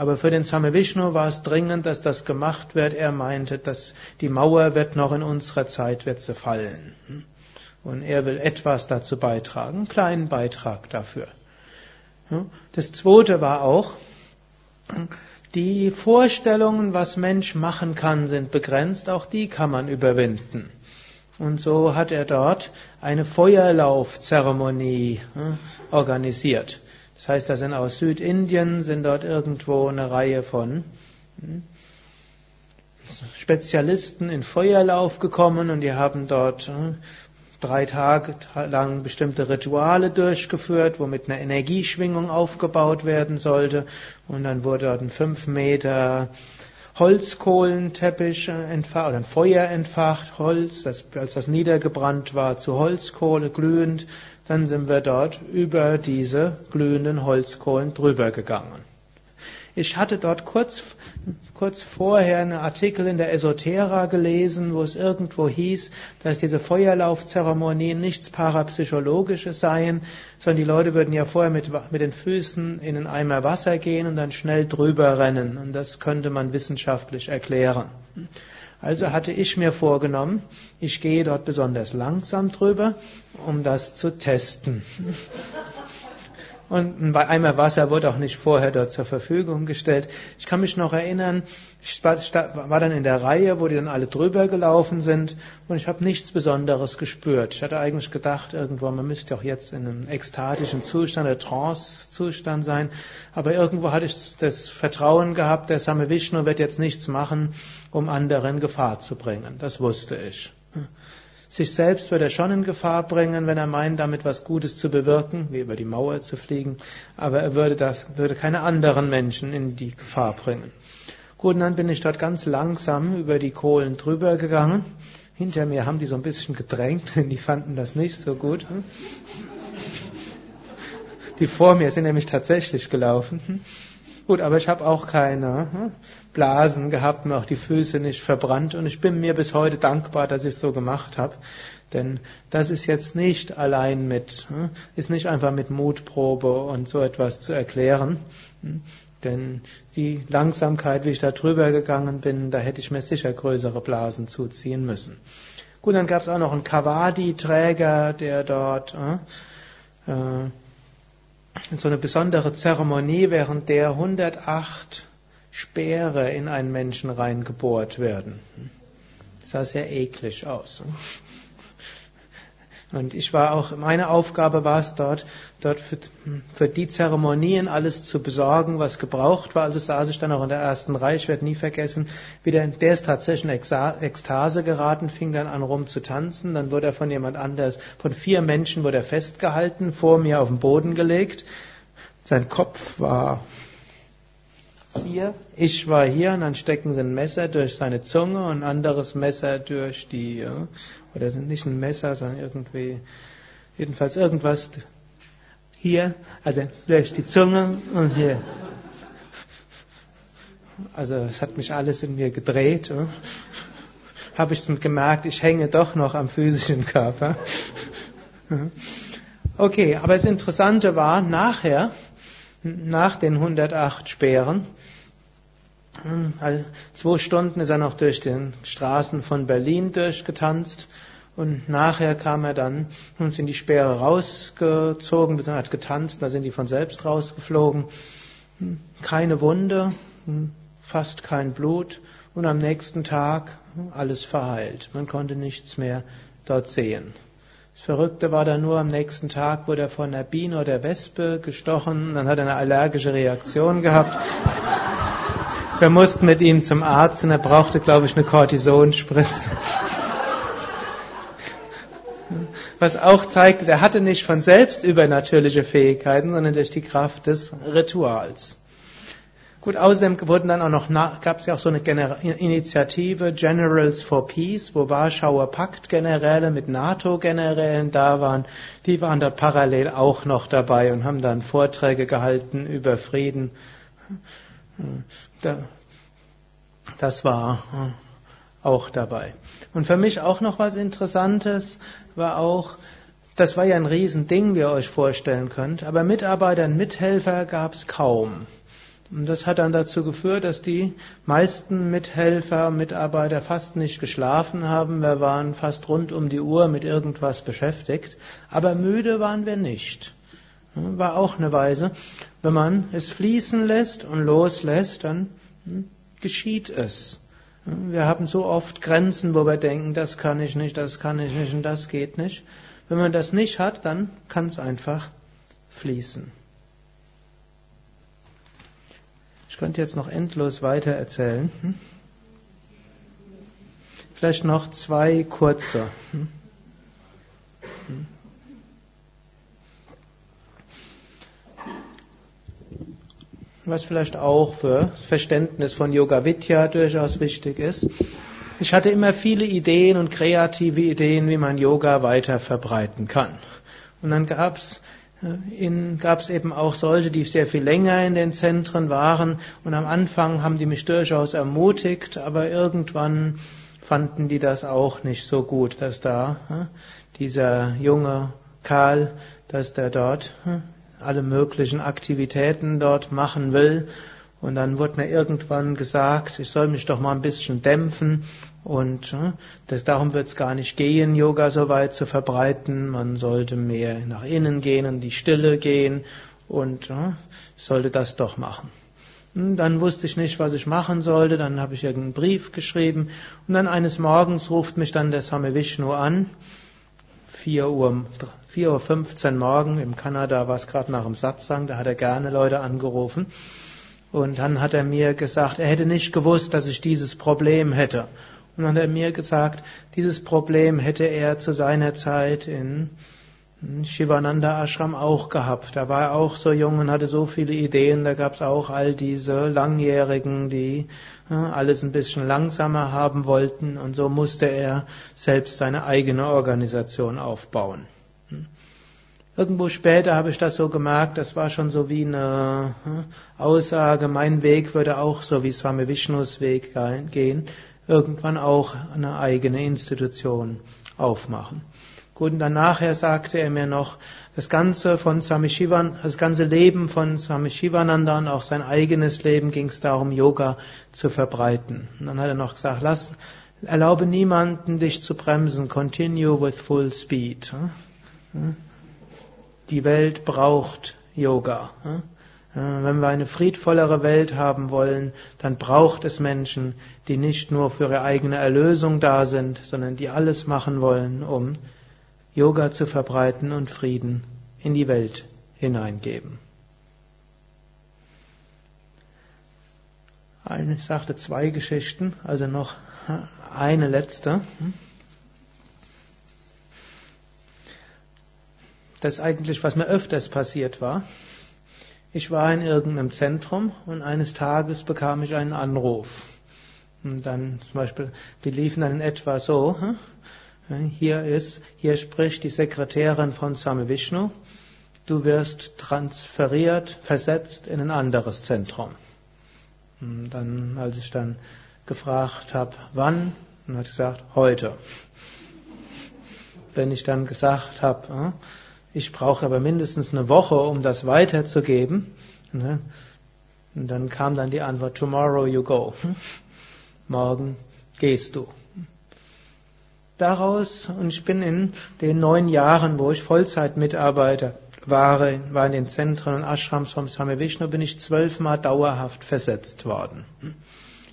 Aber für den Same Vishnu war es dringend, dass das gemacht wird. Er meinte, dass die Mauer wird noch in unserer Zeit wird sie fallen. Und er will etwas dazu beitragen, einen kleinen Beitrag dafür. Das zweite war auch, die Vorstellungen, was Mensch machen kann, sind begrenzt, auch die kann man überwinden. Und so hat er dort eine Feuerlaufzeremonie organisiert. Das heißt, da sind aus Südindien, sind dort irgendwo eine Reihe von hm, Spezialisten in Feuerlauf gekommen und die haben dort hm, drei Tage lang bestimmte Rituale durchgeführt, womit eine Energieschwingung aufgebaut werden sollte. Und dann wurde dort ein fünf Meter Holzkohlenteppich entfacht oder ein Feuer entfacht, Holz, das, als das niedergebrannt war, zu Holzkohle glühend. Dann sind wir dort über diese glühenden Holzkohlen drüber gegangen. Ich hatte dort kurz, kurz vorher einen Artikel in der Esoterra gelesen, wo es irgendwo hieß, dass diese Feuerlaufzeremonien nichts Parapsychologisches seien, sondern die Leute würden ja vorher mit, mit den Füßen in einen Eimer Wasser gehen und dann schnell drüber rennen. Und das könnte man wissenschaftlich erklären. Also hatte ich mir vorgenommen, ich gehe dort besonders langsam drüber, um das zu testen. Und ein Eimer Wasser wurde auch nicht vorher dort zur Verfügung gestellt. Ich kann mich noch erinnern, ich war dann in der Reihe, wo die dann alle drüber gelaufen sind und ich habe nichts Besonderes gespürt. Ich hatte eigentlich gedacht, irgendwo, man müsste auch jetzt in einem ekstatischen Zustand, oder Trance-Zustand sein. Aber irgendwo hatte ich das Vertrauen gehabt, der Same Vishnu wird jetzt nichts machen, um anderen Gefahr zu bringen. Das wusste ich. Sich selbst wird er schon in Gefahr bringen, wenn er meint, damit was Gutes zu bewirken, wie über die Mauer zu fliegen, aber er würde das, würde keine anderen Menschen in die Gefahr bringen. Gut, und dann bin ich dort ganz langsam über die Kohlen drüber gegangen. Hinter mir haben die so ein bisschen gedrängt, denn die fanden das nicht so gut. Die vor mir sind nämlich tatsächlich gelaufen. Gut, aber ich habe auch keine hm, Blasen gehabt und auch die Füße nicht verbrannt und ich bin mir bis heute dankbar, dass ich es so gemacht habe. Denn das ist jetzt nicht allein mit, hm, ist nicht einfach mit Mutprobe und so etwas zu erklären. Hm. Denn die Langsamkeit, wie ich da drüber gegangen bin, da hätte ich mir sicher größere Blasen zuziehen müssen. Gut, dann gab es auch noch einen Kavadi-Träger, der dort äh, äh so eine besondere Zeremonie, während der 108 Speere in einen Menschen reingebohrt werden. Das sah sehr eklig aus. Und ich war auch, meine Aufgabe war es dort, dort für, für, die Zeremonien alles zu besorgen, was gebraucht war. Also saß ich dann auch in der ersten Reihe, ich werde nie vergessen, wie der, der ist tatsächlich in Ekstase geraten, fing dann an rum zu tanzen, dann wurde er von jemand anders, von vier Menschen wurde er festgehalten, vor mir auf den Boden gelegt. Sein Kopf war hier, ich war hier und dann stecken sie ein Messer durch seine Zunge und ein anderes Messer durch die, oder sind nicht ein Messer, sondern irgendwie, jedenfalls irgendwas hier, also durch die Zunge und hier. Also es hat mich alles in mir gedreht. Habe ich gemerkt, ich hänge doch noch am physischen Körper. Okay, aber das Interessante war, nachher, nach den 108 Speeren, zwei Stunden ist er noch durch die Straßen von Berlin durchgetanzt und nachher kam er dann und sind die Speere rausgezogen, hat getanzt, da sind die von selbst rausgeflogen. Keine Wunde, fast kein Blut und am nächsten Tag alles verheilt. Man konnte nichts mehr dort sehen. Das Verrückte war dann nur, am nächsten Tag wurde er von einer Biene oder Wespe gestochen, dann hat er eine allergische Reaktion gehabt. Wir mussten mit ihm zum Arzt und er brauchte, glaube ich, eine Cortisonspritze. Was auch zeigte, er hatte nicht von selbst übernatürliche Fähigkeiten, sondern durch die Kraft des Rituals. Gut, außerdem wurden dann auch noch, gab es ja auch so eine Initiative Generals for Peace, wo Warschauer Paktgeneräle mit NATO-Generälen da waren. Die waren dort parallel auch noch dabei und haben dann Vorträge gehalten über Frieden. Das war auch dabei. Und für mich auch noch was Interessantes war auch, das war ja ein Riesending, wie ihr euch vorstellen könnt, aber Mitarbeiter und Mithelfer gab es kaum. Und das hat dann dazu geführt, dass die meisten Mithelfer und Mitarbeiter fast nicht geschlafen haben. Wir waren fast rund um die Uhr mit irgendwas beschäftigt. Aber müde waren wir nicht. War auch eine Weise. Wenn man es fließen lässt und loslässt, dann hm, geschieht es. Wir haben so oft Grenzen, wo wir denken, das kann ich nicht, das kann ich nicht und das geht nicht. Wenn man das nicht hat, dann kann es einfach fließen. Ich könnte jetzt noch endlos weiter erzählen. Hm? Vielleicht noch zwei kurze. Hm? Hm? Was vielleicht auch für Verständnis von Yoga Vidya durchaus wichtig ist. Ich hatte immer viele Ideen und kreative Ideen, wie man Yoga weiter verbreiten kann. Und dann gab es In gab es eben auch solche, die sehr viel länger in den Zentren waren und am Anfang haben die mich durchaus ermutigt, aber irgendwann fanden die das auch nicht so gut, dass da dieser junge Karl, dass der dort alle möglichen Aktivitäten dort machen will und dann wurde mir irgendwann gesagt, ich soll mich doch mal ein bisschen dämpfen und äh, das, darum wird es gar nicht gehen, Yoga so weit zu verbreiten. Man sollte mehr nach innen gehen, in die Stille gehen und äh, sollte das doch machen. Und dann wusste ich nicht, was ich machen sollte. Dann habe ich irgendeinen Brief geschrieben und dann eines Morgens ruft mich dann der Same Vishnu an. 4 Uhr, 4.15 Uhr morgen, im Kanada war es gerade nach dem Satzang, da hat er gerne Leute angerufen. Und dann hat er mir gesagt, er hätte nicht gewusst, dass ich dieses Problem hätte. Und dann hat er mir gesagt, dieses Problem hätte er zu seiner Zeit in Shivananda Ashram auch gehabt. Da war er auch so jung und hatte so viele Ideen. Da gab es auch all diese Langjährigen, die alles ein bisschen langsamer haben wollten. Und so musste er selbst seine eigene Organisation aufbauen. Irgendwo später habe ich das so gemerkt, das war schon so wie eine hm, Aussage, mein Weg würde auch so wie Swami Vishnus Weg gehen, irgendwann auch eine eigene Institution aufmachen. Gut, und dann nachher sagte er mir noch, das ganze von Swami Shivan, das ganze Leben von Swami Shivananda und auch sein eigenes Leben ging es darum, Yoga zu verbreiten. Und dann hat er noch gesagt, lass, erlaube niemanden, dich zu bremsen, continue with full speed. Hm? Die Welt braucht Yoga. Wenn wir eine friedvollere Welt haben wollen, dann braucht es Menschen, die nicht nur für ihre eigene Erlösung da sind, sondern die alles machen wollen, um Yoga zu verbreiten und Frieden in die Welt hineingeben. Ich sagte zwei Geschichten, also noch eine letzte. Das eigentlich, was mir öfters passiert war. Ich war in irgendeinem Zentrum und eines Tages bekam ich einen Anruf. Und dann zum Beispiel, die liefen dann in etwa so, hm? hier ist, hier spricht die Sekretärin von Same Vishnu, du wirst transferiert, versetzt in ein anderes Zentrum. Und dann, als ich dann gefragt habe, wann, dann hat gesagt, heute. Wenn ich dann gesagt habe, hm, ich brauche aber mindestens eine Woche, um das weiterzugeben. Ne? Und dann kam dann die Antwort, tomorrow you go. Morgen gehst du. Daraus, und ich bin in den neun Jahren, wo ich Vollzeitmitarbeiter war, war in den Zentren und Ashrams vom Same Vishnu, bin ich zwölfmal dauerhaft versetzt worden.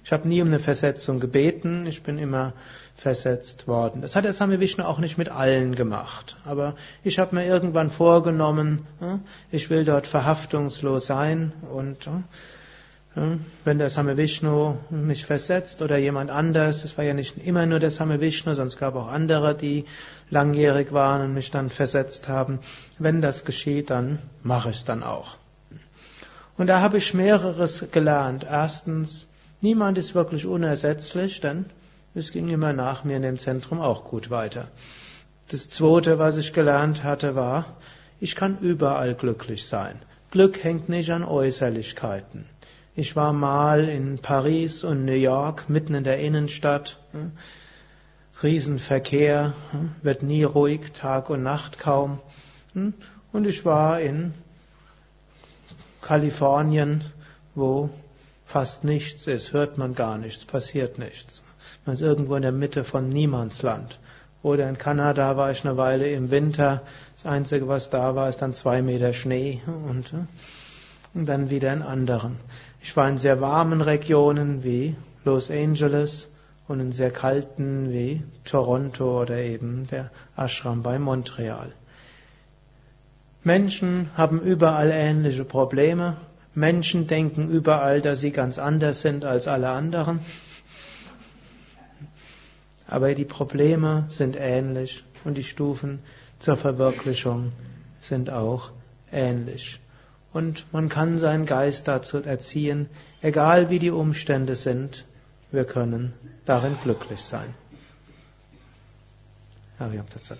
Ich habe nie um eine Versetzung gebeten, ich bin immer versetzt worden. Das hat der Same Vishnu auch nicht mit allen gemacht. Aber ich habe mir irgendwann vorgenommen, ich will dort verhaftungslos sein und wenn der Same Vishnu mich versetzt oder jemand anders, es war ja nicht immer nur der Same Vishnu, sonst gab auch andere, die langjährig waren und mich dann versetzt haben. Wenn das geschieht, dann mache ich es dann auch. Und da habe ich mehreres gelernt. Erstens, niemand ist wirklich unersetzlich, denn es ging immer nach mir in dem Zentrum auch gut weiter. Das zweite, was ich gelernt hatte, war, ich kann überall glücklich sein. Glück hängt nicht an Äußerlichkeiten. Ich war mal in Paris und New York, mitten in der Innenstadt. Hm, Riesenverkehr, hm, wird nie ruhig, Tag und Nacht kaum. Hm, und ich war in Kalifornien, wo fast nichts ist, hört man gar nichts, passiert nichts. Man ist irgendwo in der Mitte von Niemandsland. Oder in Kanada war ich eine Weile im Winter. Das Einzige, was da war, ist dann zwei Meter Schnee und, und dann wieder in anderen. Ich war in sehr warmen Regionen wie Los Angeles und in sehr kalten wie Toronto oder eben der Ashram bei Montreal. Menschen haben überall ähnliche Probleme. Menschen denken überall, dass sie ganz anders sind als alle anderen aber die Probleme sind ähnlich und die Stufen zur Verwirklichung sind auch ähnlich. Und man kann seinen Geist dazu erziehen, egal wie die Umstände sind, wir können darin glücklich sein. Hariam Tatsat.